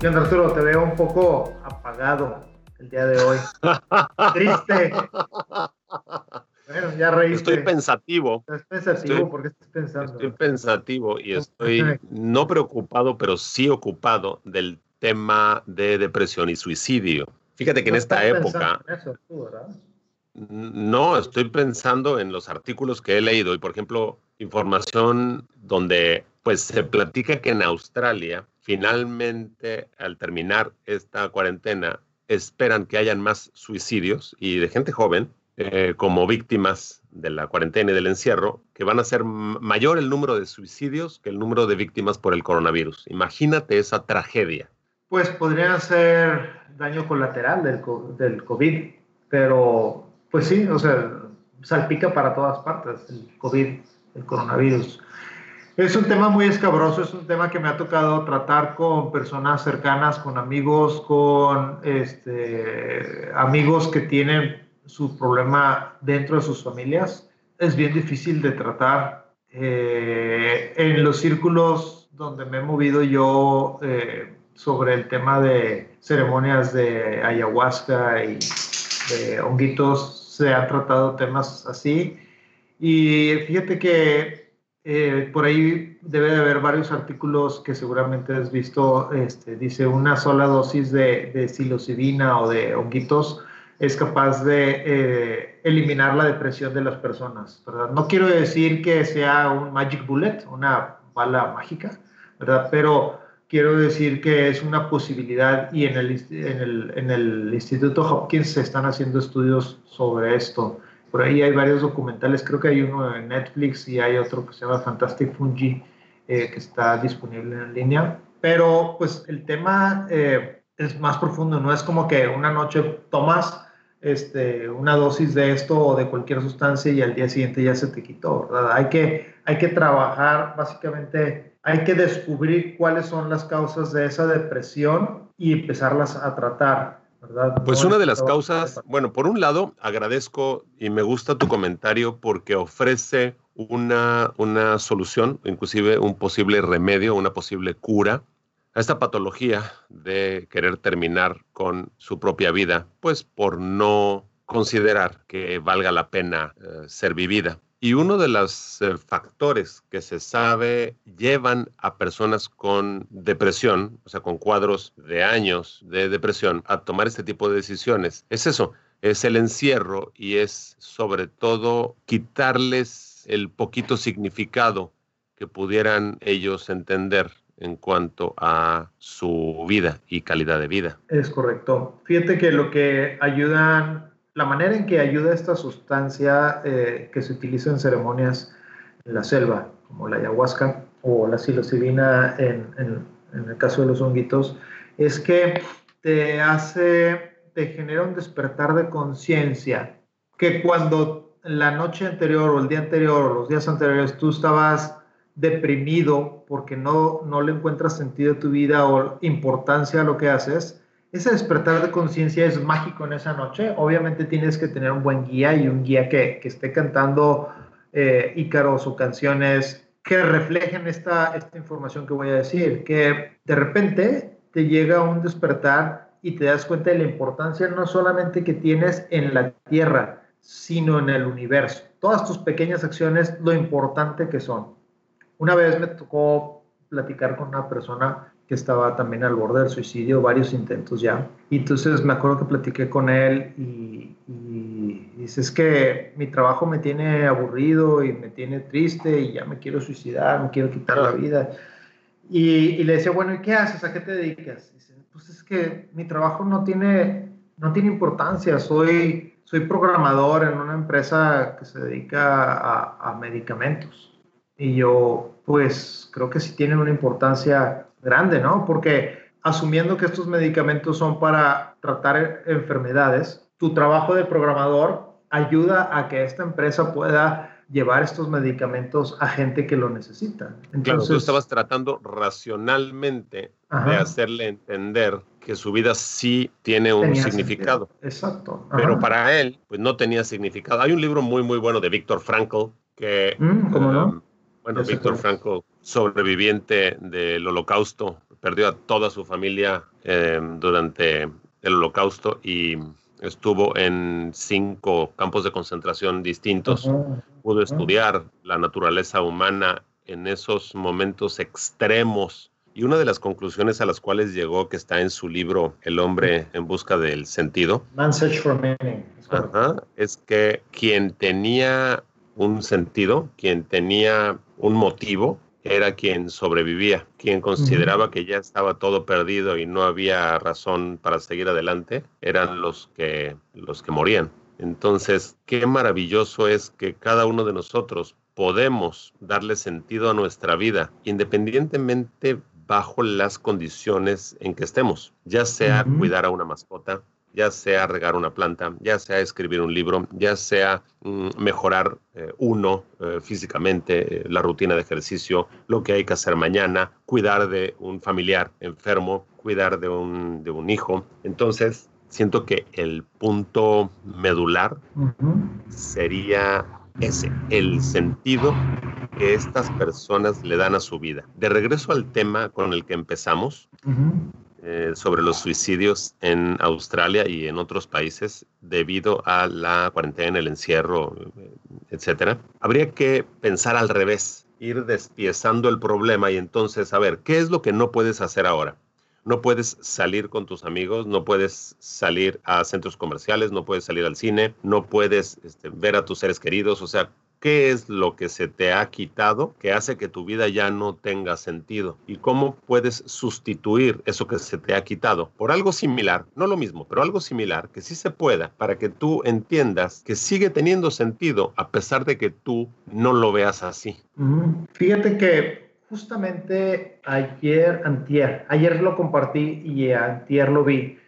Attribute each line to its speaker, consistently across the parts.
Speaker 1: ¿Qué onda, Arturo? Te veo un poco apagado el día de hoy. Triste.
Speaker 2: Bueno, ya reíste. Estoy pensativo.
Speaker 1: ¿Estás pensativo? Estoy, ¿Por qué estás pensando?
Speaker 2: Estoy pensativo y estoy no preocupado, pero sí ocupado del tema de depresión y suicidio. Fíjate que en esta época... En eso, tú, ¿verdad? No, estoy pensando en los artículos que he leído y, por ejemplo, información donde pues se platica que en Australia finalmente al terminar esta cuarentena esperan que hayan más suicidios y de gente joven eh, como víctimas de la cuarentena y del encierro, que van a ser mayor el número de suicidios que el número de víctimas por el coronavirus. Imagínate esa tragedia.
Speaker 1: Pues podría ser daño colateral del, del COVID, pero pues sí, o sea, salpica para todas partes el COVID, el coronavirus. Es un tema muy escabroso, es un tema que me ha tocado tratar con personas cercanas, con amigos, con este, amigos que tienen su problema dentro de sus familias. Es bien difícil de tratar. Eh, en los círculos donde me he movido yo eh, sobre el tema de ceremonias de ayahuasca y de honguitos, se han tratado temas así. Y fíjate que eh, por ahí debe de haber varios artículos que seguramente has visto. Este, dice una sola dosis de, de psilocibina o de honguitos es capaz de eh, eliminar la depresión de las personas. ¿verdad? No quiero decir que sea un magic bullet, una bala mágica, ¿verdad? pero quiero decir que es una posibilidad y en el, en el, en el Instituto Hopkins se están haciendo estudios sobre esto. Por ahí hay varios documentales, creo que hay uno en Netflix y hay otro que se llama Fantastic Fungi, eh, que está disponible en línea. Pero pues el tema eh, es más profundo, no es como que una noche tomas este, una dosis de esto o de cualquier sustancia y al día siguiente ya se te quitó, ¿verdad? Hay que, hay que trabajar, básicamente, hay que descubrir cuáles son las causas de esa depresión y empezarlas a tratar.
Speaker 2: Pues una de las causas, bueno, por un lado, agradezco y me gusta tu comentario porque ofrece una, una solución, inclusive un posible remedio, una posible cura a esta patología de querer terminar con su propia vida, pues por no considerar que valga la pena eh, ser vivida. Y uno de los eh, factores que se sabe llevan a personas con depresión, o sea, con cuadros de años de depresión, a tomar este tipo de decisiones, es eso, es el encierro y es sobre todo quitarles el poquito significado que pudieran ellos entender en cuanto a su vida y calidad de vida.
Speaker 1: Es correcto. Fíjate que lo que ayudan la manera en que ayuda esta sustancia eh, que se utiliza en ceremonias en la selva, como la ayahuasca o la psilocibina en, en, el caso de los honguitos, es que te hace, te genera un despertar de conciencia, que cuando la noche anterior o el día anterior o los días anteriores tú estabas deprimido porque no, no le encuentras sentido a tu vida o importancia a lo que haces, ese despertar de conciencia es mágico en esa noche. Obviamente tienes que tener un buen guía y un guía que, que esté cantando eh, ícaros o canciones que reflejen esta, esta información que voy a decir, que de repente te llega un despertar y te das cuenta de la importancia no solamente que tienes en la tierra, sino en el universo. Todas tus pequeñas acciones, lo importante que son. Una vez me tocó platicar con una persona que estaba también al borde del suicidio, varios intentos ya. Y entonces me acuerdo que platiqué con él y, y dice, es que mi trabajo me tiene aburrido y me tiene triste y ya me quiero suicidar, me quiero quitar la vida. Y, y le decía, bueno, ¿y qué haces? ¿A qué te dedicas? Dice, pues es que mi trabajo no tiene, no tiene importancia, soy, soy programador en una empresa que se dedica a, a medicamentos. Y yo, pues creo que sí tiene una importancia grande, ¿no? Porque asumiendo que estos medicamentos son para tratar enfermedades, tu trabajo de programador ayuda a que esta empresa pueda llevar estos medicamentos a gente que lo necesita.
Speaker 2: Entonces, claro, tú estabas tratando racionalmente de hacerle entender que su vida sí tiene un significado.
Speaker 1: Exacto.
Speaker 2: Pero para él, pues no tenía significado. Hay un libro muy, muy bueno de Víctor Frankl que...
Speaker 1: Mm, ¿Cómo no?
Speaker 2: Bueno, Víctor Frankl, sobreviviente del holocausto, perdió a toda su familia em, durante el holocausto y estuvo en cinco campos de concentración distintos. Pudo estudiar la naturaleza humana en esos momentos extremos. Y una de las conclusiones a las cuales llegó, que está en su libro El hombre en busca del sentido, es que quien tenía un sentido, quien tenía un motivo, era quien sobrevivía, quien consideraba que ya estaba todo perdido y no había razón para seguir adelante, eran los que, los que morían. Entonces, qué maravilloso es que cada uno de nosotros podemos darle sentido a nuestra vida, independientemente bajo las condiciones en que estemos, ya sea cuidar a una mascota, ya sea regar una planta, ya sea escribir un libro, ya sea mm, mejorar eh, uno eh, físicamente, eh, la rutina de ejercicio, lo que hay que hacer mañana, cuidar de un familiar enfermo, cuidar de un, de un hijo. Entonces, siento que el punto medular sería ese, el sentido que estas personas le dan a su vida. De regreso al tema con el que empezamos, eh, sobre los suicidios en Australia y en otros países debido a la cuarentena, el encierro, etcétera. Habría que pensar al revés, ir despiezando el problema y entonces, a ver, ¿qué es lo que no puedes hacer ahora? No puedes salir con tus amigos, no puedes salir a centros comerciales, no puedes salir al cine, no puedes este, ver a tus seres queridos, o sea, ¿Qué es lo que se te ha quitado que hace que tu vida ya no tenga sentido? ¿Y cómo puedes sustituir eso que se te ha quitado por algo similar? No lo mismo, pero algo similar que sí se pueda para que tú entiendas que sigue teniendo sentido a pesar de que tú no lo veas así.
Speaker 1: Fíjate que justamente ayer, antier, ayer lo compartí y antier lo vi,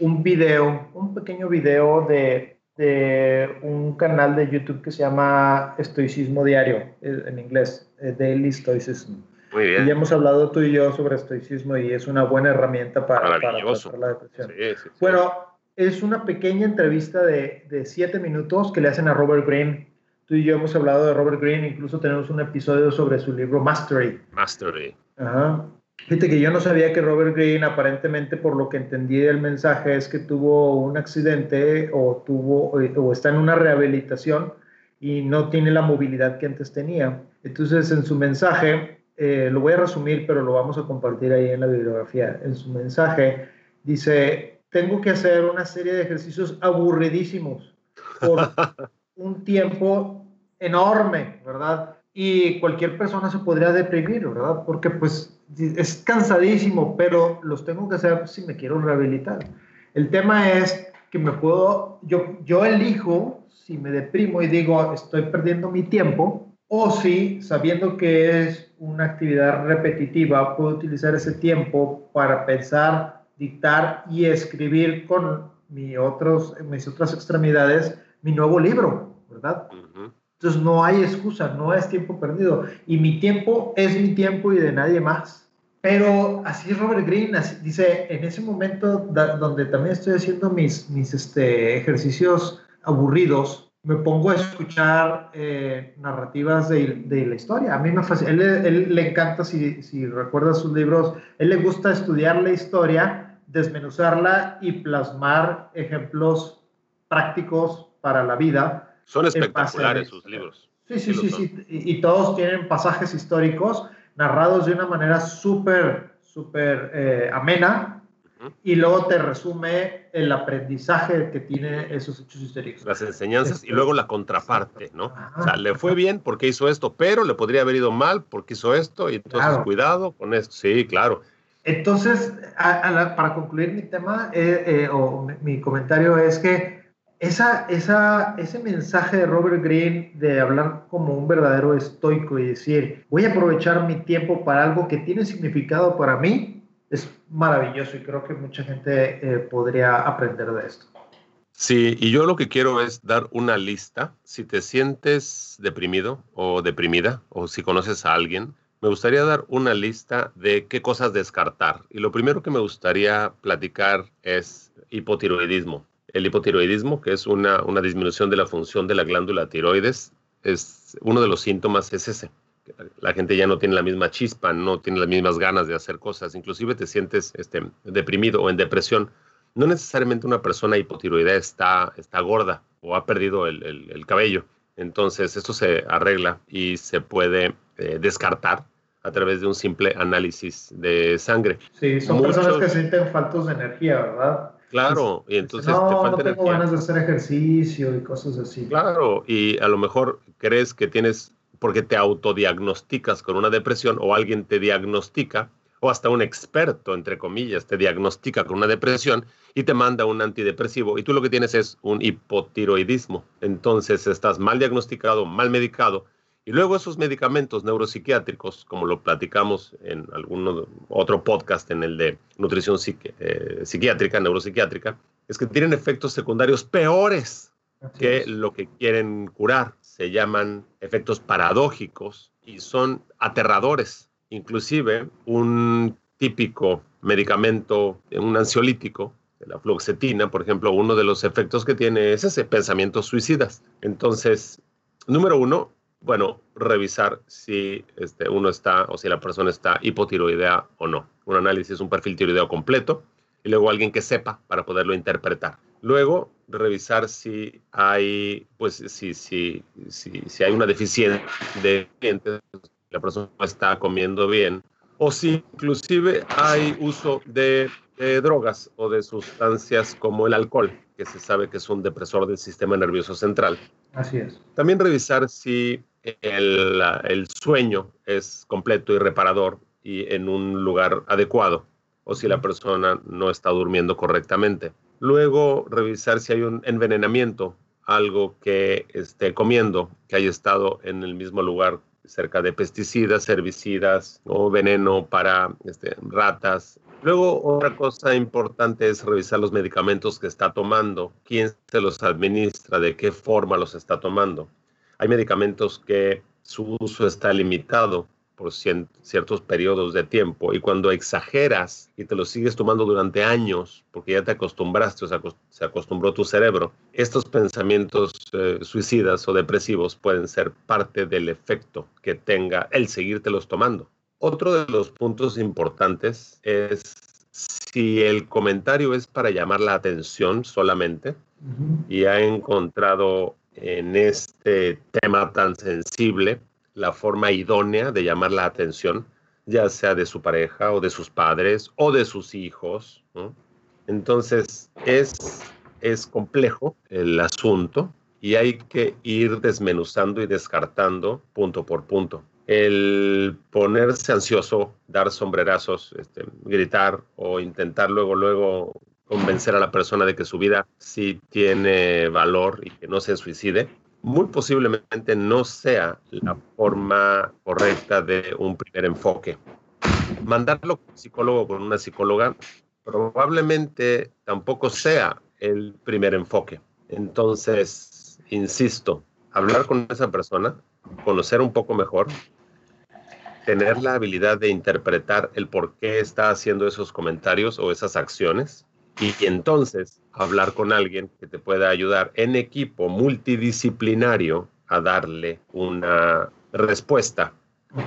Speaker 1: un video, un pequeño video de de un canal de YouTube que se llama Estoicismo Diario, eh, en inglés, eh, Daily Stoicism.
Speaker 2: Muy bien.
Speaker 1: Y hemos hablado tú y yo sobre estoicismo y es una buena herramienta para, para tratar la depresión. Bueno, es una pequeña entrevista de, de siete minutos que le hacen a Robert Greene. Tú y yo hemos hablado de Robert Greene, incluso tenemos un episodio sobre su libro Mastery.
Speaker 2: Mastery.
Speaker 1: Ajá. Fíjate que yo no sabía que Robert Greene, aparentemente por lo que entendí del mensaje, es que tuvo un accidente o, tuvo, o está en una rehabilitación y no tiene la movilidad que antes tenía. Entonces, en su mensaje, eh, lo voy a resumir, pero lo vamos a compartir ahí en la bibliografía. En su mensaje dice, tengo que hacer una serie de ejercicios aburridísimos por un tiempo enorme, ¿verdad? Y cualquier persona se podría deprimir, ¿verdad? Porque pues es cansadísimo, pero los tengo que hacer si me quiero rehabilitar. El tema es que me puedo, yo, yo elijo si me deprimo y digo estoy perdiendo mi tiempo, o si sabiendo que es una actividad repetitiva, puedo utilizar ese tiempo para pensar, dictar y escribir con mi otros, mis otras extremidades mi nuevo libro, ¿verdad? Entonces no hay excusa, no es tiempo perdido. Y mi tiempo es mi tiempo y de nadie más. Pero así Robert Greene dice, en ese momento donde también estoy haciendo mis, mis este, ejercicios aburridos, me pongo a escuchar eh, narrativas de, de, la historia. A mí me fascina, él, él, le encanta, si, si recuerdas sus libros, él le gusta estudiar la historia, desmenuzarla y plasmar ejemplos prácticos para la vida
Speaker 2: son espectaculares sus libros.
Speaker 1: Sí, sí, sí, sí, Y, todos tienen pasajes históricos narrados de una manera súper, súper eh, amena y luego te resume el aprendizaje que tiene esos hechos históricos.
Speaker 2: Las enseñanzas y luego la contraparte, ¿no? o sea, le fue bien porque hizo esto, pero le podría haber ido mal porque hizo esto y entonces cuidado con esto. Sí, claro.
Speaker 1: Entonces, para concluir mi tema eh, eh, o mi comentario es que esa, ese mensaje de Robert Greene de hablar como un verdadero estoico y decir, voy a aprovechar mi tiempo para algo que tiene significado para mí, es maravilloso y creo que mucha gente eh, podría aprender de esto.
Speaker 2: Sí, y yo lo que quiero es dar una lista. Si te sientes deprimido o deprimida, o si conoces a alguien, me gustaría dar una lista de qué cosas descartar. Y lo primero que me gustaría platicar es hipotiroidismo. El hipotiroidismo, que es una, una disminución de la función de la glándula tiroides, es uno de los síntomas es ese. La gente ya no tiene la misma chispa, no tiene las mismas ganas de hacer cosas, inclusive te sientes este, deprimido o en depresión no necesariamente una persona hipotiroidea está, está gorda o ha perdido el, cabello. Entonces, esto se arregla y se puede eh, descartar a través de un simple análisis de sangre.
Speaker 1: Sí, son personas que sienten faltos de energía, ¿verdad?
Speaker 2: Claro, y entonces
Speaker 1: no, te falta no tengo ganas de hacer ejercicio y cosas así.
Speaker 2: Claro, y a lo mejor crees que tienes, porque te autodiagnosticas con una depresión o alguien te diagnostica, o hasta un experto, entre comillas, te diagnostica con una depresión y te manda un antidepresivo y tú lo que tienes es un hipotiroidismo. Entonces estás mal diagnosticado, mal medicado y luego esos medicamentos neuropsiquiátricos, como lo platicamos en algún otro podcast, en el de nutrición eh, psiquiátrica, neuropsiquiátrica, es que tienen efectos secundarios peores que lo que quieren curar. Se llaman efectos paradójicos y son aterradores Inclusive un típico medicamento, un ansiolítico, la fluoxetina, por ejemplo, uno de los efectos que tiene es ese pensamiento suicidas. Entonces, número uno, bueno, revisar si este, uno está o si la persona está hipotiroidea o no. Un análisis, un perfil tiroideo completo y luego alguien que sepa para poderlo interpretar. Luego, revisar si hay, pues, si, si, si, si hay una deficiencia de la persona está comiendo bien, o si inclusive hay uso de, drogas o de sustancias como el alcohol, que se sabe que es un depresor del sistema nervioso central.
Speaker 1: Así es.
Speaker 2: También revisar si el, el sueño es completo y reparador y en un lugar adecuado, o si la persona no está durmiendo correctamente. Luego, revisar si hay un envenenamiento, algo que esté comiendo, que haya estado en el mismo lugar cerca de pesticidas, herbicidas o veneno para este, ratas. Luego, otra cosa importante es revisar los medicamentos que está tomando, quién se los administra, de qué forma los está tomando. Hay medicamentos que su uso está limitado por ciertos periodos de tiempo y cuando exageras y te lo sigues tomando durante años porque ya te acostumbraste o se acostumbró tu cerebro, estos pensamientos eh, suicidas o depresivos pueden ser parte del efecto que tenga el seguírtelos tomando. Otro de los puntos importantes es si el comentario es para llamar la atención solamente y ha encontrado en este tema tan sensible la forma idónea de llamar la atención, ya sea de su pareja o de sus padres o de sus hijos. Entonces, es, es complejo el asunto y hay que ir desmenuzando y descartando punto por punto. El ponerse ansioso, dar sombrerazos, este, gritar o intentar luego, luego convencer a la persona de que su vida sí tiene valor y que no se suicide, muy posiblemente no sea la forma correcta de un primer enfoque. Mandarlo con un psicólogo con una psicóloga probablemente tampoco sea el primer enfoque. Entonces, insisto, hablar con esa persona, conocer un poco mejor, tener la habilidad de interpretar el por qué está haciendo esos comentarios o esas acciones y entonces hablar con alguien que te pueda ayudar en equipo multidisciplinario a darle una respuesta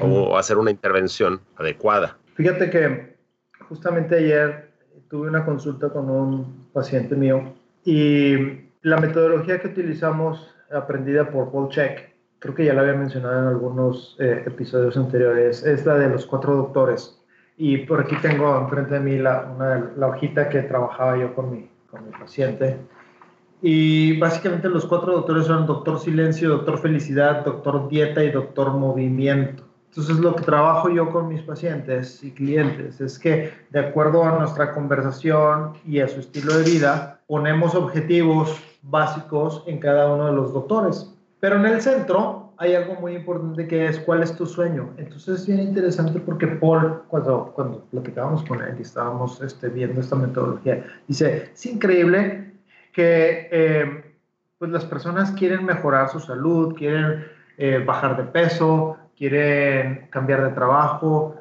Speaker 2: o hacer una intervención adecuada.
Speaker 1: Fíjate que justamente ayer tuve una consulta con un paciente mío y la metodología que utilizamos aprendida por Paul Check, creo que ya la había mencionado en algunos eh, episodios anteriores, es la de los cuatro doctores. Y por aquí tengo enfrente de mí la, una, la hojita que trabajaba yo con mi, con mi paciente. Y básicamente los cuatro doctores son doctor silencio, doctor felicidad, doctor dieta y doctor movimiento. Entonces lo que trabajo yo con mis pacientes y clientes es que de acuerdo a nuestra conversación y a su estilo de vida, ponemos objetivos básicos en cada uno de los doctores. Pero en el centro hay algo muy importante que es cuál es tu sueño. Entonces es bien interesante porque Paul, cuando, cuando platicábamos con él y estábamos este, viendo esta metodología, dice, es increíble que eh, pues las personas quieren mejorar su salud, quieren eh, bajar de peso, quieren cambiar de trabajo,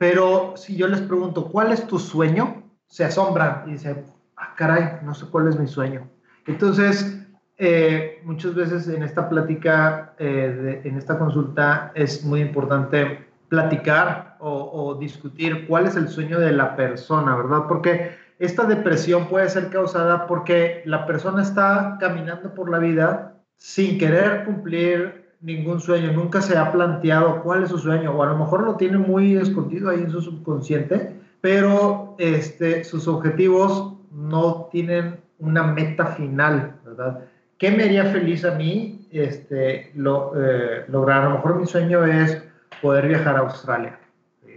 Speaker 1: pero si yo les pregunto, ¿cuál es tu sueño? Se asombran y dicen, ah, caray, no sé cuál es mi sueño. Entonces, eh, muchas veces en esta plática, eh, en esta consulta, es muy importante platicar o, o, discutir cuál es el sueño de la persona, ¿verdad? Porque esta depresión puede ser causada porque la persona está caminando por la vida sin querer cumplir ningún sueño, nunca se ha planteado cuál es su sueño, o a lo mejor lo tiene muy escondido ahí en su subconsciente, pero este, sus objetivos no tienen una meta final, ¿verdad? ¿Qué me haría feliz a mí este, lo, eh, lograr? A lo mejor mi sueño es poder viajar a Australia,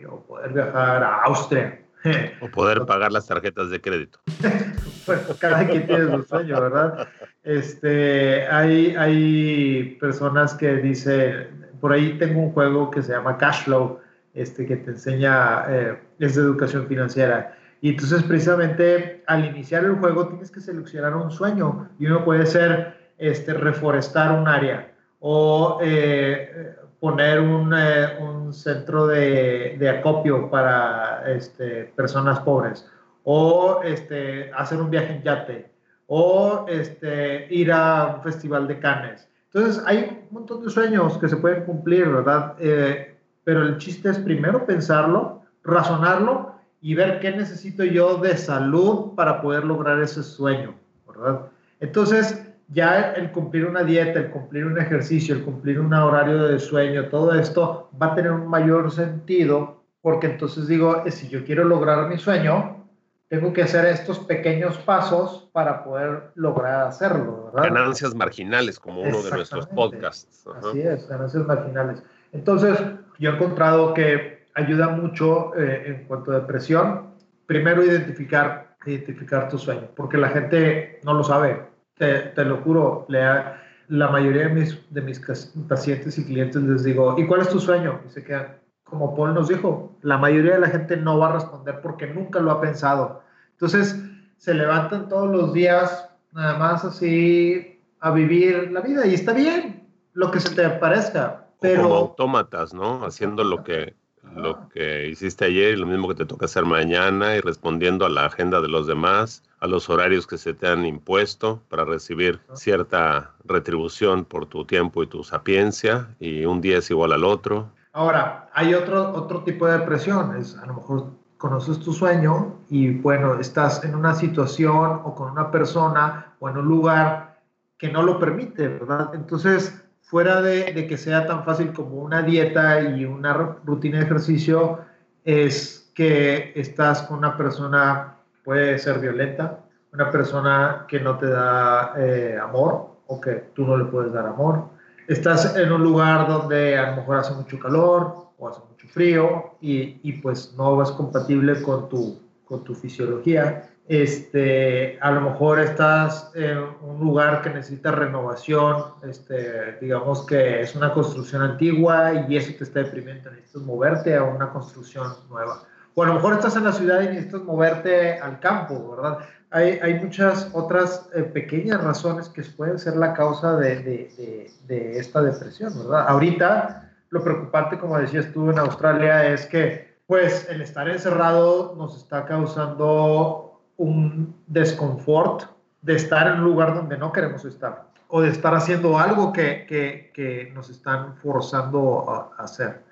Speaker 1: o poder viajar a Austria,
Speaker 2: o poder pagar las tarjetas de crédito.
Speaker 1: pues cada quien tiene su sueño, ¿verdad? Este, hay, hay personas que dicen, por ahí tengo un juego que se llama Cashflow, este, que te enseña, eh, es de educación financiera. Y entonces precisamente al iniciar el juego tienes que seleccionar un sueño y uno puede ser este, reforestar un área o eh, poner un, eh, un centro de, de, acopio para este, personas pobres o este, hacer un viaje en yate o este, ir a un festival de canes. Entonces hay un montón de sueños que se pueden cumplir, ¿verdad? Eh, pero el chiste es primero pensarlo, razonarlo y ver qué necesito yo de salud para poder lograr ese sueño, ¿verdad? Entonces, ya el cumplir una dieta, el cumplir un ejercicio, el cumplir un horario de sueño, todo esto va a tener un mayor sentido porque entonces digo, si yo quiero lograr mi sueño, tengo que hacer estos pequeños pasos para poder lograr hacerlo.
Speaker 2: ¿verdad? Ganancias marginales, como uno de nuestros podcasts.
Speaker 1: Así es, ganancias marginales. Entonces, yo he encontrado que ayuda mucho eh, en cuanto a depresión, primero identificar, identificar tu sueño, porque la gente no lo sabe te, lo juro, la mayoría de mis, de mis pacientes y clientes les digo, ¿y cuál es tu sueño? Y se quedan, como Paul nos dijo, la mayoría de la gente no va a responder porque nunca lo ha pensado. Entonces, se levantan todos los días nada más así a vivir la vida y está bien, lo que se te parezca. Pero...
Speaker 2: Como autómatas, ¿no? Haciendo lo que, lo que hiciste ayer y lo mismo que te toca hacer mañana y respondiendo a la agenda de los demás, a los horarios que se te han impuesto para recibir cierta retribución por tu tiempo y tu sapiencia y un día es igual al otro.
Speaker 1: Ahora, hay otro, otro tipo de depresión, es a lo mejor conoces tu sueño y bueno, estás en una situación o con una persona o en un lugar que no lo permite, ¿verdad? Entonces, fuera de, que sea tan fácil como una dieta y una rutina de ejercicio, es que estás con una persona, puede ser violenta, una persona que no te da eh, amor o que tú no le puedes dar amor. Estás en un lugar donde a lo mejor hace mucho calor o hace mucho frío y, y pues no es compatible con tu, con tu fisiología este, a lo mejor estás en un lugar que necesita renovación, este, digamos que es una construcción antigua y eso te está deprimiendo, necesitas moverte a una construcción nueva. O a lo mejor estás en la ciudad y necesitas moverte al campo, ¿verdad? Hay, hay muchas otras eh, pequeñas razones que pueden ser la causa de, de, de esta depresión, ¿verdad? Ahorita lo preocupante, como decías tú en Australia, es que pues el estar encerrado nos está causando un desconfort de estar en un lugar donde no queremos estar o de estar haciendo algo que, que, nos están forzando a, hacer.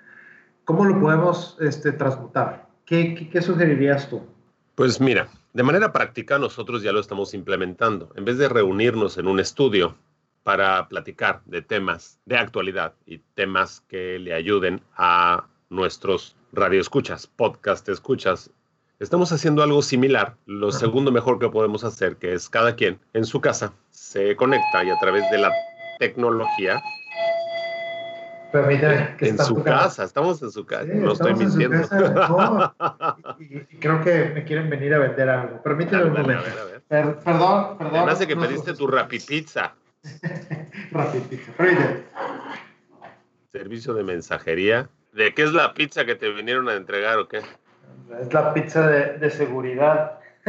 Speaker 1: ¿Cómo lo podemos este, transmutar? ¿Qué, ¿Qué, sugerirías tú?
Speaker 2: Pues mira, de manera práctica nosotros ya lo estamos implementando. En vez de reunirnos en un estudio para platicar de temas de actualidad y temas que le ayuden a nuestros radioescuchas, podcast escuchas Estamos haciendo algo similar. Lo segundo mejor que podemos hacer, que es cada quien en su casa se conecta y a través de la tecnología.
Speaker 1: Permíteme,
Speaker 2: que en su casa. estamos en su casa, no estoy mintiendo.
Speaker 1: y, creo que me quieren venir a vender algo. Permíteme un momento. perdón, perdón.
Speaker 2: Me hace que pediste tu rapipizza.
Speaker 1: rapipizza,
Speaker 2: Servicio de mensajería. ¿De qué es la pizza que te vinieron a entregar o qué?
Speaker 1: Es la pizza de, seguridad.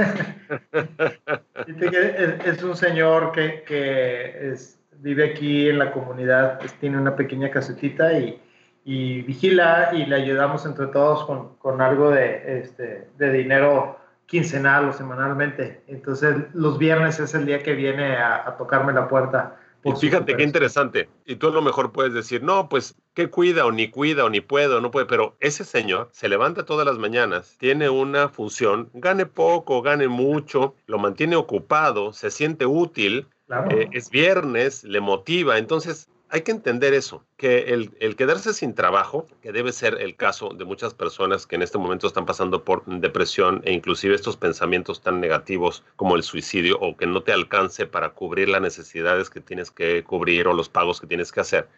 Speaker 1: es, un señor que, vive aquí en la comunidad, tiene una pequeña casetita y, vigila y le ayudamos entre todos con, algo de, este, de dinero quincenal o semanalmente. Entonces los viernes es el día que viene a tocarme la puerta
Speaker 2: y fíjate qué interesante. Y tú a lo mejor puedes decir, no, pues, ¿qué cuida o ni cuida o ni puedo, no puede? Pero ese señor se levanta todas las mañanas, tiene una función, gane poco, gane mucho, lo mantiene ocupado, se siente útil, eh, es viernes, le motiva. Entonces, hay que entender eso, que el, quedarse sin trabajo, que debe ser el caso de muchas personas que en este momento están pasando por depresión e inclusive estos pensamientos tan negativos como el suicidio o que no te alcance para cubrir las necesidades que tienes que cubrir o los pagos que tienes que hacer.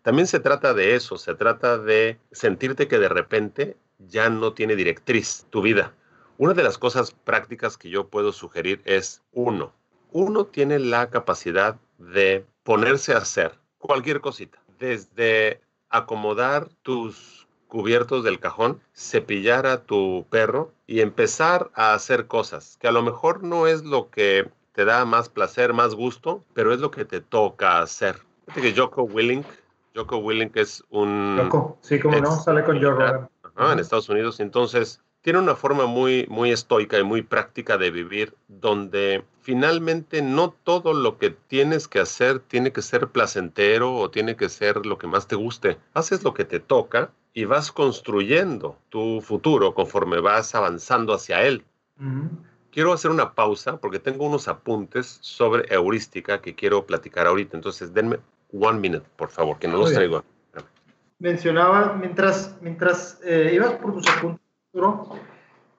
Speaker 2: También se trata de eso, se trata de sentirte que de repente ya no tiene directriz tu vida. Una de las cosas prácticas que yo puedo sugerir es, uno, uno tiene la capacidad de ponerse a hacer cualquier cosita, desde acomodar tus cubiertos del cajón, cepillar a tu perro y empezar a hacer cosas que a lo mejor no es lo que te da más placer, más gusto, pero es lo que te toca hacer. Fíjate que Joko Willink, Joko Willink es un...
Speaker 1: Joko, sí, como no, sale con Joe Rogan.
Speaker 2: en Estados Unidos. Entonces, tiene una forma muy, muy estoica y muy práctica de vivir, donde finalmente no todo lo que tienes que hacer tiene que ser placentero o tiene que ser lo que más te guste. Haces lo que te toca y vas construyendo tu futuro conforme vas avanzando hacia él. Quiero hacer una pausa porque tengo unos apuntes sobre heurística que quiero platicar ahorita. Entonces, denme one minute, por favor, que no los traigo.
Speaker 1: Mencionaba, mientras, mientras eh, ibas por tus apuntes,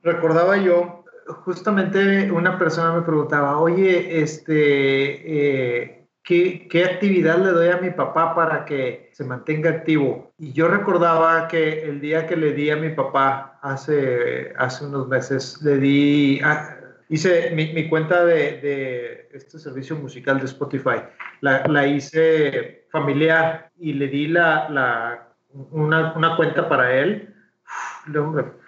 Speaker 1: recordaba yo, justamente una persona me preguntaba, oye, este, eh, ¿qué, actividad le doy a mi papá para que se mantenga activo? Y yo recordaba que el día que le di a mi papá, hace, hace unos meses, le di... Ah, hice mi, cuenta de, este servicio musical de Spotify, la, hice familiar y le di la, una, una, cuenta para él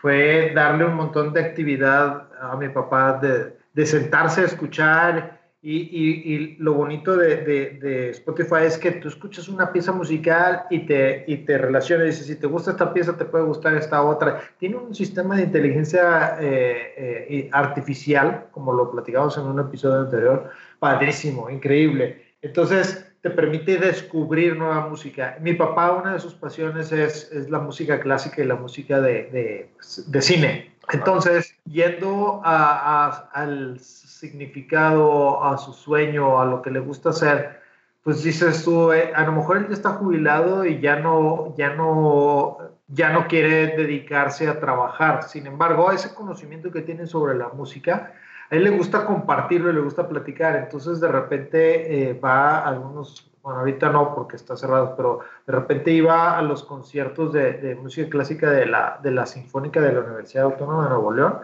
Speaker 1: fue darle un montón de actividad a mi papá, de, de sentarse a escuchar. Y, y, y lo bonito de, de, Spotify es que tú escuchas una pieza musical y te, y te relaciona. Y dices, si te gusta esta pieza, te puede gustar esta otra. Tiene un sistema de inteligencia eh, eh, artificial, como lo platicamos en un episodio anterior, padrísimo, increíble. Entonces, te permite descubrir nueva música. Mi papá, una de sus pasiones es, es la música clásica y la música de, de, cine. Entonces, yendo a, al significado, a su sueño, a lo que le gusta hacer, pues dices tú, eh, a lo mejor él ya está jubilado y ya no, ya no, ya no quiere dedicarse a trabajar. Sin embargo, ese conocimiento que tiene sobre la música, a él le gusta compartirlo y le gusta platicar, entonces de repente eh, va a algunos, bueno, ahorita no porque está cerrado, pero de repente iba a los conciertos de, música clásica de la, de la Sinfónica de la Universidad Autónoma de Nuevo León.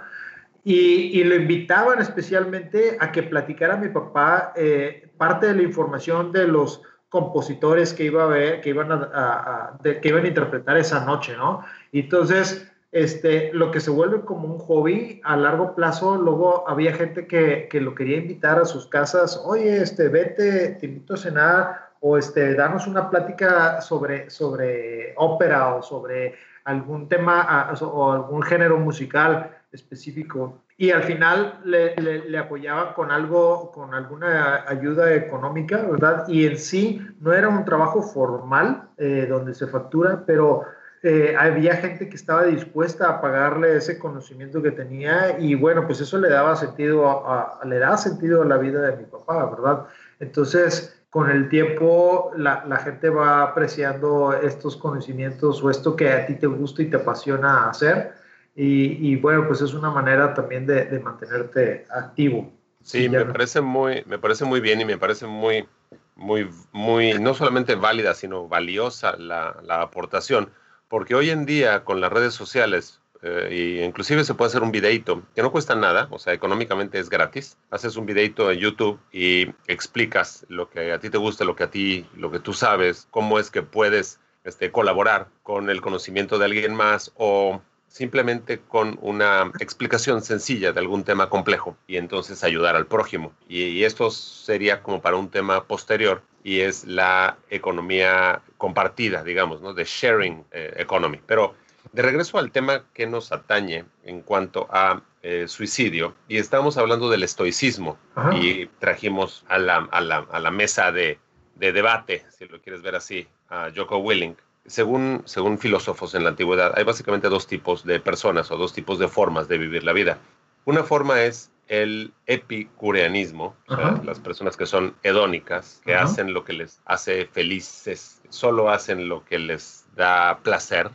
Speaker 1: Y, y lo invitaban especialmente a que platicara a mi papá eh, parte de la información de los compositores que iba a ver, que iban a, que iban a interpretar esa noche, ¿no? Y entonces este, lo que se vuelve como un hobby a largo plazo, luego había gente que, que, lo quería invitar a sus casas, oye, este, vete, te invito a cenar, o este, danos una plática sobre, sobre ópera o sobre algún tema o algún género musical específico. Y al final le, le, apoyaban con algo, con alguna ayuda económica, ¿verdad? Y en sí no era un trabajo formal eh, donde se factura, pero eh, había gente que estaba dispuesta a pagarle ese conocimiento que tenía y bueno, pues eso le daba sentido, a, le da sentido a la vida de mi papá, ¿verdad? Entonces, con el tiempo la, la, gente va apreciando estos conocimientos o esto que a ti te gusta y te apasiona hacer y, y bueno, pues es una manera también de, de mantenerte activo.
Speaker 2: Sí, me parece muy, me parece muy bien y me parece muy, muy, muy, no solamente válida, sino valiosa la, la aportación porque hoy en día con las redes sociales eh, y inclusive se puede hacer un videito que no cuesta nada, o sea, económicamente es gratis. Haces un videito en YouTube y explicas lo que a ti te gusta, lo que a ti, lo que tú sabes, cómo es que puedes este, colaborar con el conocimiento de alguien más o simplemente con una explicación sencilla de algún tema complejo y entonces ayudar al prójimo. Y, esto sería como para un tema posterior y es la economía compartida, digamos, ¿no? De sharing eh, economy. Pero de regreso al tema que nos atañe en cuanto a eh, suicidio, y estamos hablando del estoicismo y trajimos a la, a la, a la mesa de, de debate, si lo quieres ver así, a Joko Willing según, según filósofos en la antigüedad, hay básicamente dos tipos de personas o dos tipos de formas de vivir la vida. Una forma es el epicureanismo, las personas que son hedónicas, que hacen lo que les hace felices, solo hacen lo que les da placer,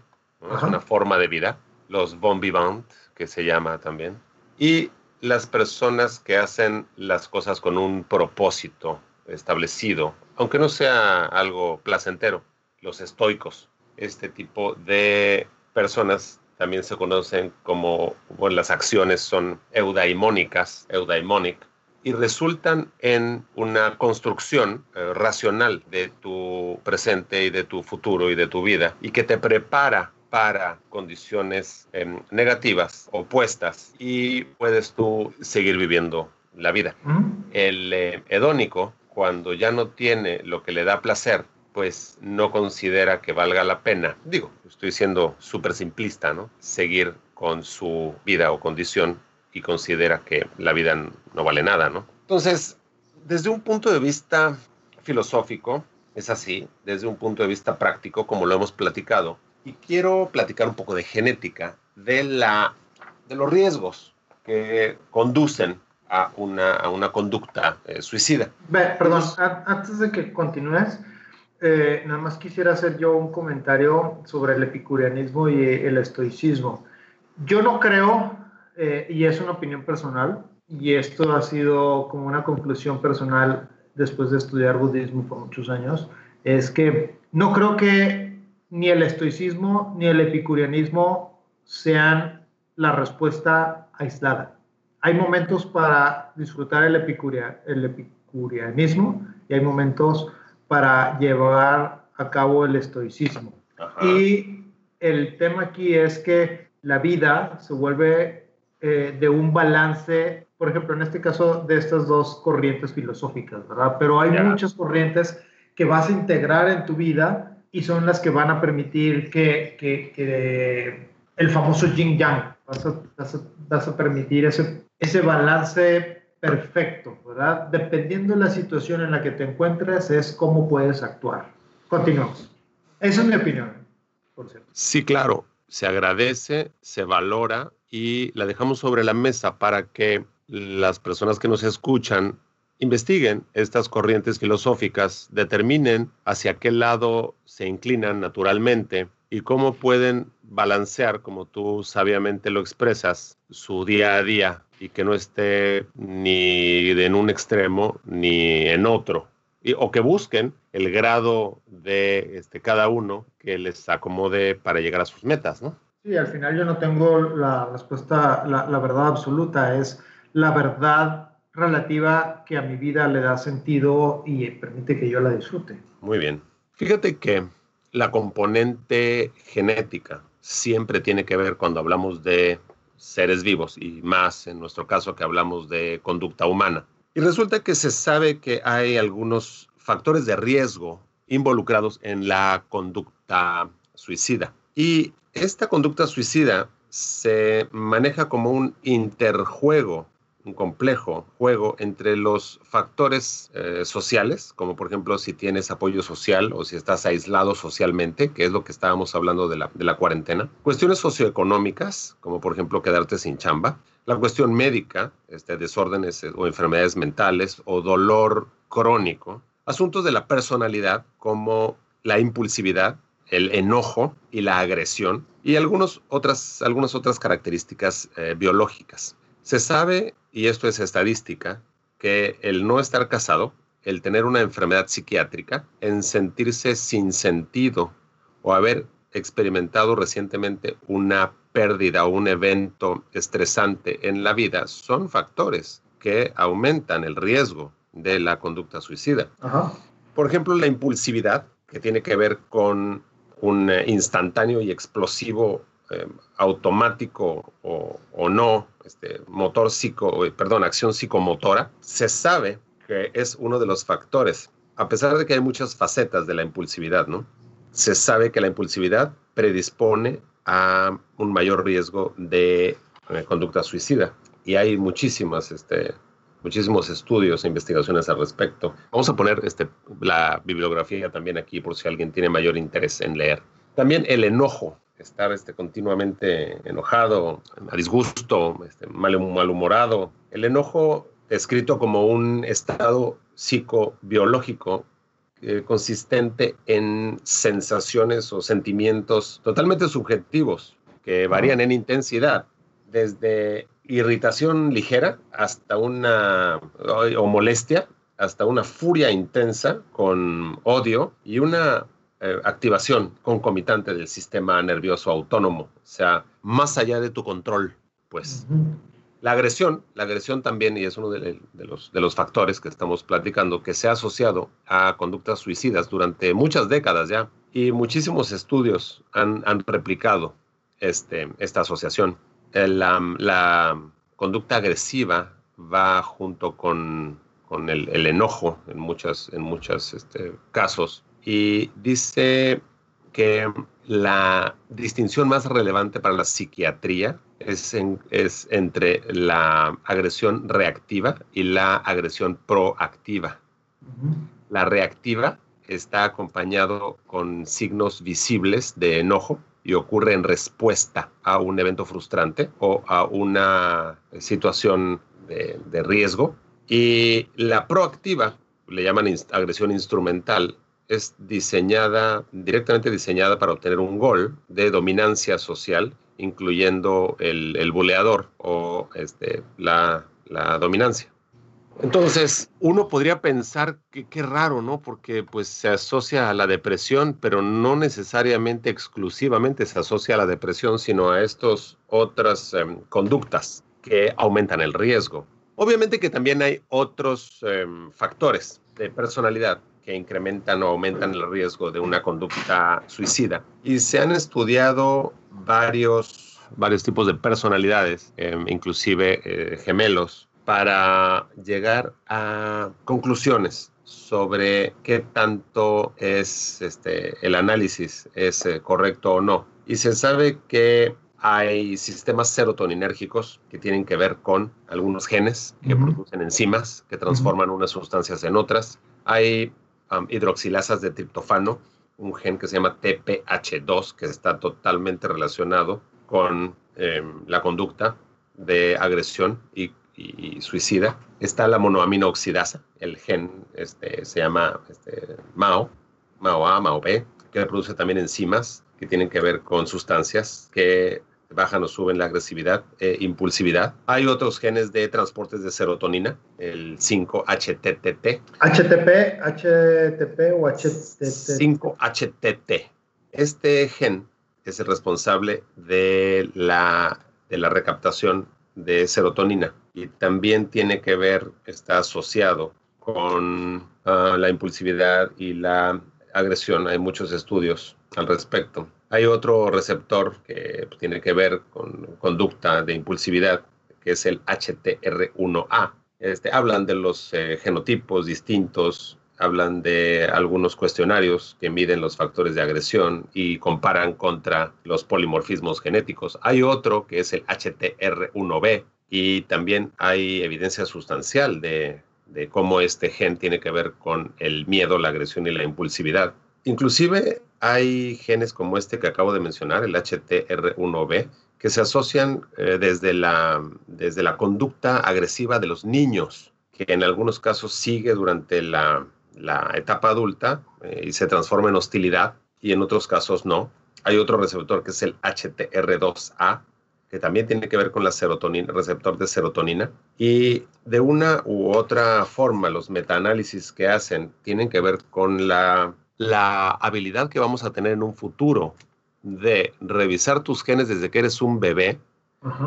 Speaker 2: es una forma de vida. Los bon vivant, que se llama también. Y las personas que hacen las cosas con un propósito establecido, aunque no sea algo placentero los estoicos. Este tipo de personas también se conocen como, bueno, las acciones son eudaimónicas, eudaimonic, y resultan en una construcción eh, racional de tu presente y de tu futuro y de tu vida, y que te prepara para condiciones em, negativas, opuestas, y puedes tú seguir viviendo la vida. El eh, hedónico, cuando ya no tiene lo que le da placer, pues no considera que valga la pena, digo, estoy siendo súper simplista, ¿no? Seguir con su vida o condición y considera que la vida no vale nada, ¿no? Entonces, desde un punto de vista filosófico, es así, desde un punto de vista práctico, como lo hemos platicado, y quiero platicar un poco de genética, de, la, de los riesgos que conducen a una, a una conducta eh, suicida.
Speaker 1: perdón, antes de que continúes, eh, nada más quisiera hacer yo un comentario sobre el epicureanismo y el estoicismo. Yo no creo, eh, y es una opinión personal, y esto ha sido como una conclusión personal después de estudiar budismo por muchos años, es que no creo que ni el estoicismo ni el epicureanismo sean la respuesta aislada. Hay momentos para disfrutar el, el epicureanismo y hay momentos para llevar a cabo el estoicismo. Y el tema aquí es que la vida se vuelve eh, de un balance, por ejemplo, en este caso de estas dos corrientes filosóficas, ¿verdad? Pero hay muchas corrientes que vas a integrar en tu vida y son las que van a permitir que, que, el famoso yin yang, vas a, vas a, permitir ese, ese balance perfecto, ¿verdad? Dependiendo de la situación en la que te encuentres, es cómo puedes actuar. Continuamos. Esa es mi opinión, por cierto.
Speaker 2: Sí, claro. Se agradece, se valora y la dejamos sobre la mesa para que las personas que nos escuchan investiguen estas corrientes filosóficas, determinen hacia qué lado se inclinan naturalmente y cómo pueden balancear, como tú sabiamente lo expresas, su día a día y que no esté ni en un extremo ni en otro. Y, o que busquen el grado de este, cada uno que les acomode para llegar a sus metas, ¿no?
Speaker 1: Sí, al final yo no tengo la respuesta, la, la verdad absoluta, es la verdad relativa que a mi vida le da sentido y permite que yo la disfrute.
Speaker 2: Muy bien. Fíjate que la componente genética siempre tiene que ver cuando hablamos de seres vivos y más en nuestro caso que hablamos de conducta humana. Y resulta que se sabe que hay algunos factores de riesgo involucrados en la conducta suicida. Y esta conducta suicida se maneja como un interjuego un complejo juego entre los factores eh, sociales, como por ejemplo si tienes apoyo social o si estás aislado socialmente, que es lo que estábamos hablando de la, de la cuarentena, cuestiones socioeconómicas, como por ejemplo quedarte sin chamba, la cuestión médica, este, desórdenes eh, o enfermedades mentales o dolor crónico, asuntos de la personalidad como la impulsividad, el enojo y la agresión y otras, algunas otras características eh, biológicas. Se sabe, y esto es estadística, que el no estar casado, el tener una enfermedad psiquiátrica, en sentirse sin sentido o haber experimentado recientemente una pérdida o un evento estresante en la vida son factores que aumentan el riesgo de la conducta suicida. Por ejemplo, la impulsividad, que tiene que ver con un eh, instantáneo y explosivo eh, automático o, no, este, motor psico, eh, perdón, acción psicomotora, se sabe que es uno de los factores, a pesar de que hay muchas facetas de la impulsividad, ¿no? Se sabe que la impulsividad predispone a un mayor riesgo de conducta suicida y hay muchísimas este, muchísimos estudios e investigaciones al respecto. Vamos a poner este, la bibliografía también aquí por si alguien tiene mayor interés en leer. También el enojo, estar este, continuamente enojado, a disgusto, este, mal, malhumorado. El enojo descrito como un estado psicobiológico eh, consistente en sensaciones o sentimientos totalmente subjetivos que varían en intensidad, desde irritación ligera hasta una, o molestia, hasta una furia intensa con odio y una eh, activación concomitante del sistema nervioso autónomo, o sea, más allá de tu control, pues. La agresión, la agresión también, y es uno de, los, de los factores que estamos platicando, que se ha asociado a conductas suicidas durante muchas décadas ya, y muchísimos estudios han, han replicado este, esta asociación la, conducta agresiva va junto con, el, enojo en muchos en muchos, este, casos. Y dice que la distinción más relevante para la psiquiatría es, es entre la agresión reactiva y la agresión proactiva. La reactiva está acompañado con signos visibles de enojo, y ocurre en respuesta a un evento frustrante o a una situación de, riesgo. Y la proactiva, le llaman agresión instrumental, es diseñada, directamente diseñada para obtener un gol de dominancia social, incluyendo el, el buleador o este, la, la dominancia. Entonces, uno podría pensar que qué raro, ¿no? Porque pues se asocia a la depresión, pero no necesariamente exclusivamente se asocia a la depresión, sino a estas otras em, conductas que aumentan el riesgo. Obviamente que también hay otros em, factores de personalidad que incrementan o aumentan el riesgo de una conducta suicida. Y se han estudiado varios, varios tipos de personalidades, em, inclusive eh, gemelos, para llegar a conclusiones sobre qué tanto es este, el análisis es eh, correcto o no. Y se sabe que hay sistemas serotoninérgicos que tienen que ver con algunos genes que producen enzimas que transforman unas sustancias en otras. Hay hidroxilasas de triptofano, un gen que se llama TPH2, que está totalmente relacionado con em, la conducta de agresión y suicida. Está la monoamino oxidasa, el gen este, se llama este, MAO, MAO A, MAO B, que produce también enzimas que tienen que ver con sustancias que bajan o suben la agresividad e impulsividad. Hay otros genes de transportes de serotonina, el 5-HTTT.
Speaker 1: ¿HTP, HTP o HTT?
Speaker 2: 5-HTT. Este gen es el responsable de la, de la recaptación de serotonina y también tiene que ver, está asociado con ah, la impulsividad y la agresión. Hay muchos estudios al respecto. Hay otro receptor que tiene que ver con conducta de impulsividad, que es el HTR1A. Este, hablan de los eh, genotipos distintos, hablan de algunos cuestionarios que miden los factores de agresión y comparan contra los polimorfismos genéticos. Hay otro que es el HTR1B, y también hay evidencia sustancial de, cómo este gen tiene que ver con el miedo, la agresión y la impulsividad. Inclusive hay genes como este que acabo de mencionar, el HTR1B, que se asocian eh, desde, la, desde la conducta agresiva de los niños, que en algunos casos sigue durante la, etapa adulta eh, y se transforma en hostilidad y en otros casos no. Hay otro receptor que es el HTR2A, que también tiene que ver con la serotonina, receptor de serotonina. Y de una u otra forma, los metaanálisis que hacen tienen que ver con la, la habilidad que vamos a tener en un futuro de revisar tus genes desde que eres un bebé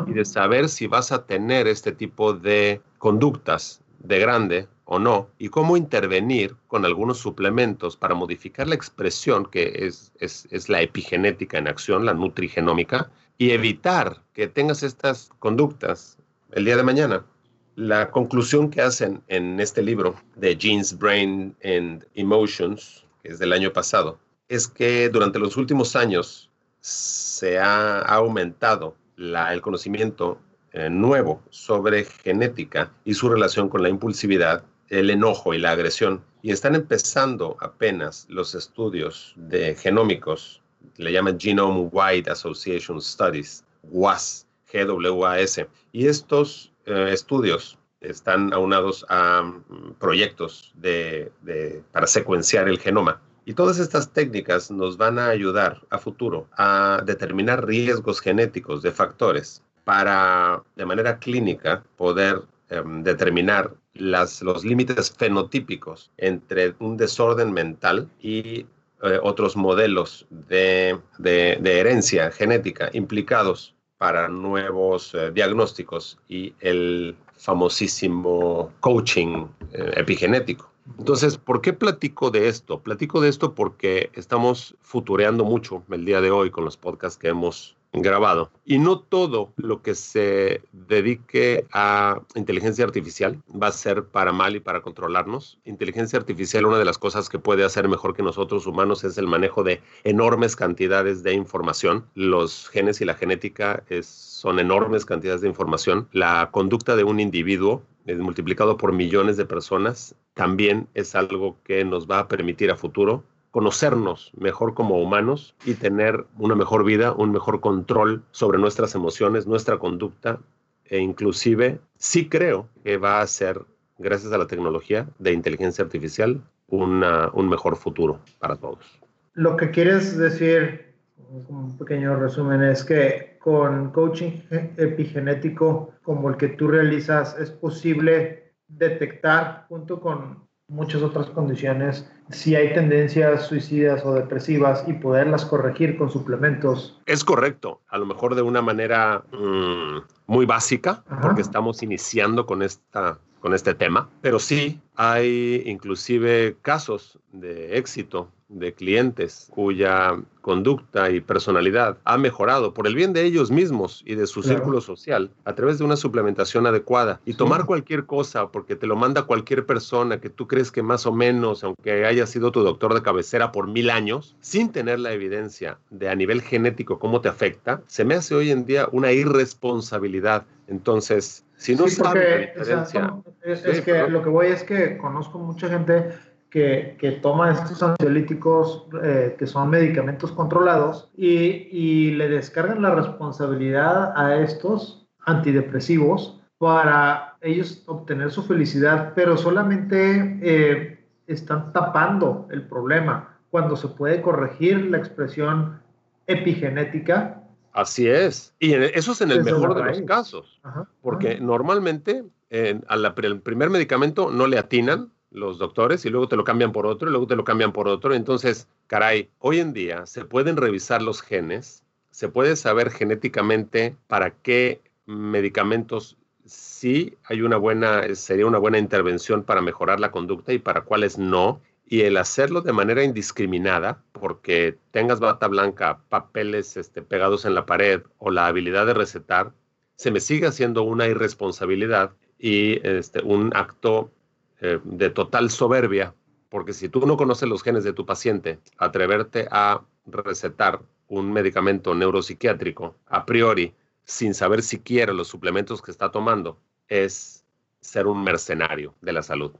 Speaker 2: y de saber si vas a tener este tipo de conductas de grande o no, y cómo intervenir con algunos suplementos para modificar la expresión, que es, es, la epigenética en acción, la nutrigenómica, y evitar que tengas estas conductas el día de mañana. La conclusión que hacen en este libro de Genes, Brain and Emotions, es del año pasado, es que durante los últimos años se ha aumentado el conocimiento eh, nuevo sobre genética y su relación con la impulsividad, el enojo y la agresión. Y están empezando apenas los estudios de genómicos, le llaman Genome Wide Association Studies, GWAS, GWAS. Y estos eh, estudios están aunados a mm, proyectos de, para secuenciar el genoma. Y todas estas técnicas nos van a ayudar a futuro a determinar riesgos genéticos de factores para, de manera clínica, poder em, determinar las, los límites fenotípicos entre un desorden mental y eh, otros modelos de, herencia genética implicados para nuevos eh, diagnósticos y el famosísimo coaching eh, epigenético. Entonces, ¿por qué platico de esto? Platico de esto porque estamos futureando mucho el día de hoy con los podcasts que hemos grabado. Y no todo lo que se dedique a inteligencia artificial va a ser para mal y para controlarnos. Inteligencia artificial, una de las cosas que puede hacer mejor que nosotros humanos es el manejo de enormes cantidades de información. Los genes y la genética son enormes cantidades de información. La conducta de un individuo multiplicado por millones de personas también es algo que nos va a permitir a futuro conocernos mejor como humanos y tener una mejor vida, un mejor control sobre nuestras emociones, nuestra conducta e inclusive sí creo que va a ser, gracias a la tecnología de inteligencia artificial, una, un mejor futuro para todos.
Speaker 1: Lo que quieres decir, un pequeño resumen, es que con coaching epigenético como el que tú realizas es posible detectar junto con muchas otras condiciones, si hay tendencias suicidas o depresivas y poderlas corregir con suplementos.
Speaker 2: Es correcto, a lo mejor de una manera mm, muy básica, porque estamos iniciando con esta con este tema, pero sí hay inclusive casos de éxito de clientes cuya conducta y personalidad ha mejorado por el bien de ellos mismos y de su círculo social a través de una suplementación adecuada. Y tomar cualquier cosa porque te lo manda cualquier persona que tú crees que más o menos, aunque haya sido tu doctor de cabecera por mil años, sin tener la evidencia de a nivel genético cómo te afecta, se me hace hoy en día una irresponsabilidad. Entonces, si no
Speaker 1: sí, porque, es, que lo que voy es que conozco mucha gente que, que toma estos ansiolíticos eh, que son medicamentos controlados y, y, le descargan la responsabilidad a estos antidepresivos para ellos obtener su felicidad, pero solamente eh, están tapando el problema. Cuando se puede corregir la expresión epigenética.
Speaker 2: Así es. Y eso es en el mejor de los casos, porque normalmente al primer medicamento no le atinan los doctores y luego te lo cambian por otro y luego te lo cambian por otro. Entonces, caray, hoy en día se pueden revisar los genes, se puede saber genéticamente para qué medicamentos sí hay una buena, sería una buena intervención para mejorar la conducta y para cuáles no y el hacerlo de manera indiscriminada, porque tengas bata blanca, papeles este, pegados en la pared o la habilidad de recetar, se me sigue haciendo una irresponsabilidad y este, un acto eh, de total soberbia, porque si tú no conoces los genes de tu paciente, atreverte a recetar un medicamento neuropsiquiátrico a priori sin saber siquiera los suplementos que está tomando, es ser un mercenario de la salud.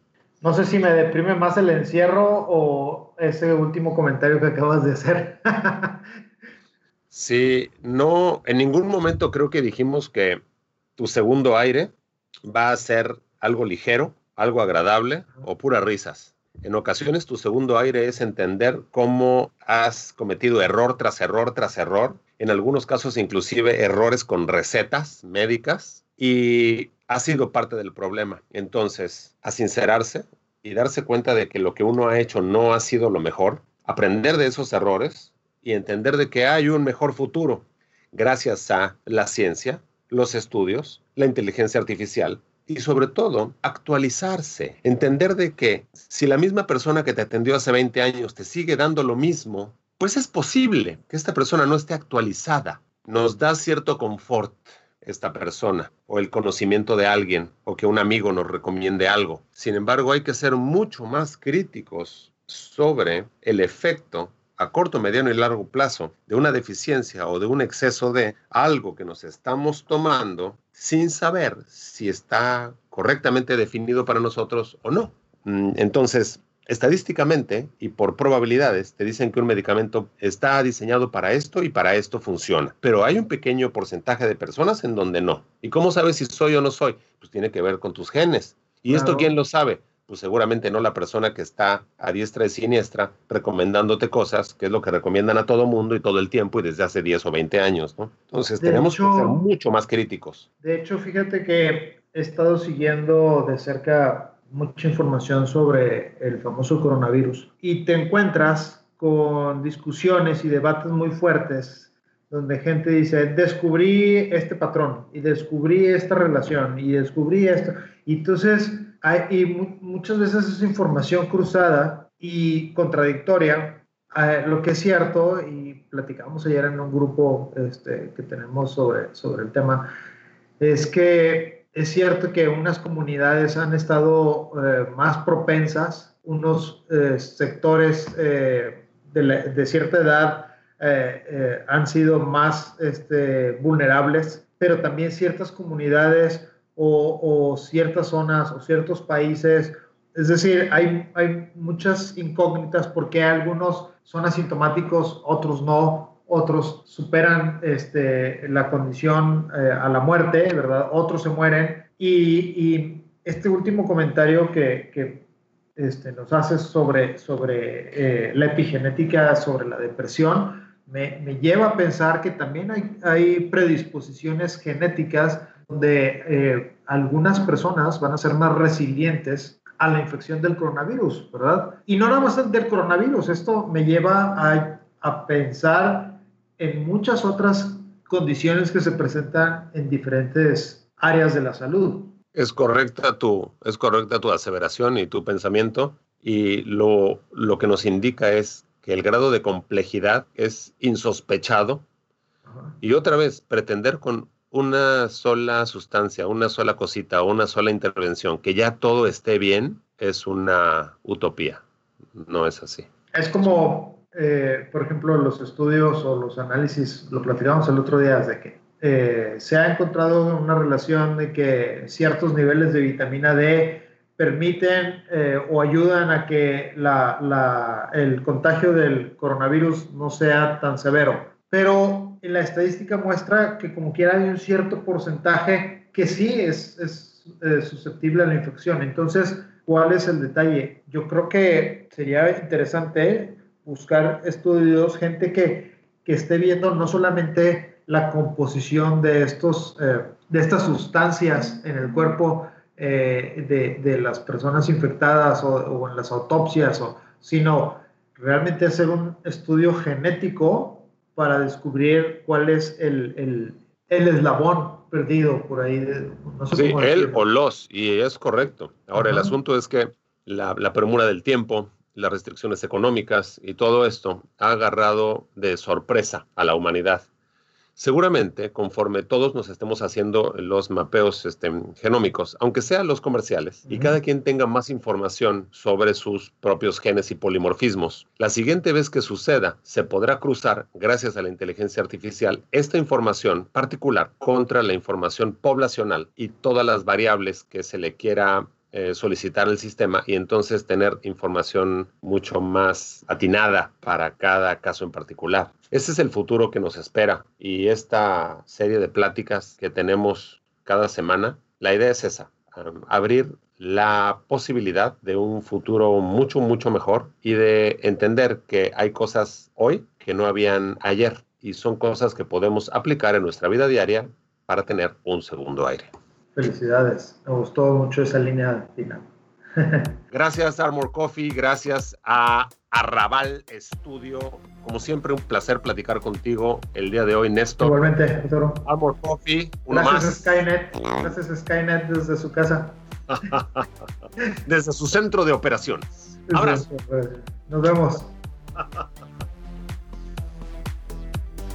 Speaker 1: No sé si me deprime más el encierro o ese último comentario que acabas de hacer.
Speaker 2: sí, no, en ningún momento creo que dijimos que tu segundo aire va a ser algo ligero, algo agradable o puras risas. En ocasiones tu segundo aire es entender cómo has cometido error tras error tras error, en algunos casos inclusive errores con recetas médicas y ha sido parte del problema. Entonces, a sincerarse y darse cuenta de que lo que uno ha hecho no ha sido lo mejor, aprender de esos errores y entender de que hay un mejor futuro gracias a la ciencia, los estudios, la inteligencia artificial y sobre todo actualizarse, entender de que si la misma persona que te atendió hace 20 años te sigue dando lo mismo, pues es posible que esta persona no esté actualizada. Nos da cierto confort esta persona o el conocimiento de alguien o que un amigo nos recomiende algo. Sin embargo, hay que ser mucho más críticos sobre el efecto a corto, mediano y largo plazo de una deficiencia o de un exceso de algo que nos estamos tomando sin saber si está correctamente definido para nosotros o no. Mm, entonces, estadísticamente y por probabilidades te dicen que un medicamento está diseñado para esto y para esto funciona, pero hay un pequeño porcentaje de personas en donde no. ¿Y cómo sabes si soy o no soy? Pues tiene que ver con tus genes. ¿Y esto quién lo sabe? Pues seguramente no la persona que está a diestra y siniestra recomendándote cosas, que es lo que recomiendan a todo mundo y todo el tiempo y desde hace 10 o 20 años, ¿no? Entonces tenemos que ser mucho más críticos.
Speaker 1: De hecho, fíjate que he estado siguiendo de cerca mucha información sobre el famoso coronavirus y te encuentras con discusiones y debates muy fuertes donde gente dice, descubrí este patrón y descubrí esta relación y descubrí esto. Y entonces hay, y muchas veces es información cruzada y contradictoria. Eh, lo que es cierto, y platicamos ayer en un grupo este, que tenemos sobre, sobre el tema, es que es cierto que unas comunidades han estado eh, más propensas, unos eh, sectores de, de, cierta edad han sido más este, vulnerables, pero también ciertas comunidades o, ciertas zonas o ciertos países. Es decir, hay, hay muchas incógnitas porque algunos son asintomáticos, otros no, otros superan este, la condición eh, a la muerte, ¿verdad? Otros se mueren. Y, este último comentario que, que este, nos haces sobre, sobre eh, la epigenética, sobre la depresión, me, me, lleva a pensar que también hay, hay predisposiciones genéticas donde eh, algunas personas van a ser más resilientes a la infección del coronavirus, ¿verdad? Y no nada más del coronavirus, esto me lleva a, a pensar en muchas otras condiciones que se presentan en diferentes áreas de la salud.
Speaker 2: Es correcta tu, es correcta tu aseveración y tu pensamiento y lo, lo que nos indica es que el grado de complejidad es insospechado y otra vez pretender con una sola sustancia, una sola cosita, una sola intervención, que ya todo esté bien, es una utopía. No es así.
Speaker 1: Es como, eh, por ejemplo, los estudios o los análisis, lo platicamos el otro día, de que eh, se ha encontrado una relación de que ciertos niveles de vitamina D permiten eh, o ayudan a que la, el contagio del coronavirus no sea tan severo. Pero la estadística muestra que como quiera hay un cierto porcentaje que sí es, eh, susceptible a la infección. Entonces, ¿cuál es el detalle? Yo creo que sería interesante buscar estudios, gente que, que esté viendo no solamente la composición de, estos, eh, de estas sustancias en el cuerpo eh, de, de, las personas infectadas o, en las autopsias, sino realmente hacer un estudio genético para descubrir cuál es el, el, el eslabón perdido por ahí.
Speaker 2: No sé sí, él o los, y es correcto. Ahora, el asunto es que la, la premura del tiempo, las restricciones económicas y todo esto ha agarrado de sorpresa a la humanidad. Seguramente, conforme todos nos estemos haciendo los mapeos este, genómicos, aunque sean los comerciales, y cada quien tenga más información sobre sus propios genes y polimorfismos, la siguiente vez que suceda, se podrá cruzar, gracias a la inteligencia artificial, esta información particular contra la información poblacional y todas las variables que se le quiera eh, solicitar el sistema y entonces tener información mucho más atinada para cada caso en particular. Ese es el futuro que nos espera y esta serie de pláticas que tenemos cada semana, la idea es esa, abrir la posibilidad de un futuro mucho, mucho mejor y de entender que hay cosas hoy que no habían ayer y son cosas que podemos aplicar en nuestra vida diaria para tener un segundo aire.
Speaker 1: Felicidades, me gustó mucho esa línea final.
Speaker 2: Gracias Armor Coffee, gracias a Arrabal Studio. Como siempre, un placer platicar contigo el día de hoy, Néstor.
Speaker 3: Igualmente, Tesoro.
Speaker 2: Armor Coffee, uno
Speaker 3: Gracias
Speaker 2: más.
Speaker 3: Skynet. Gracias Skynet desde su casa.
Speaker 2: Desde su centro de operaciones. Abrazo.
Speaker 3: Nos vemos.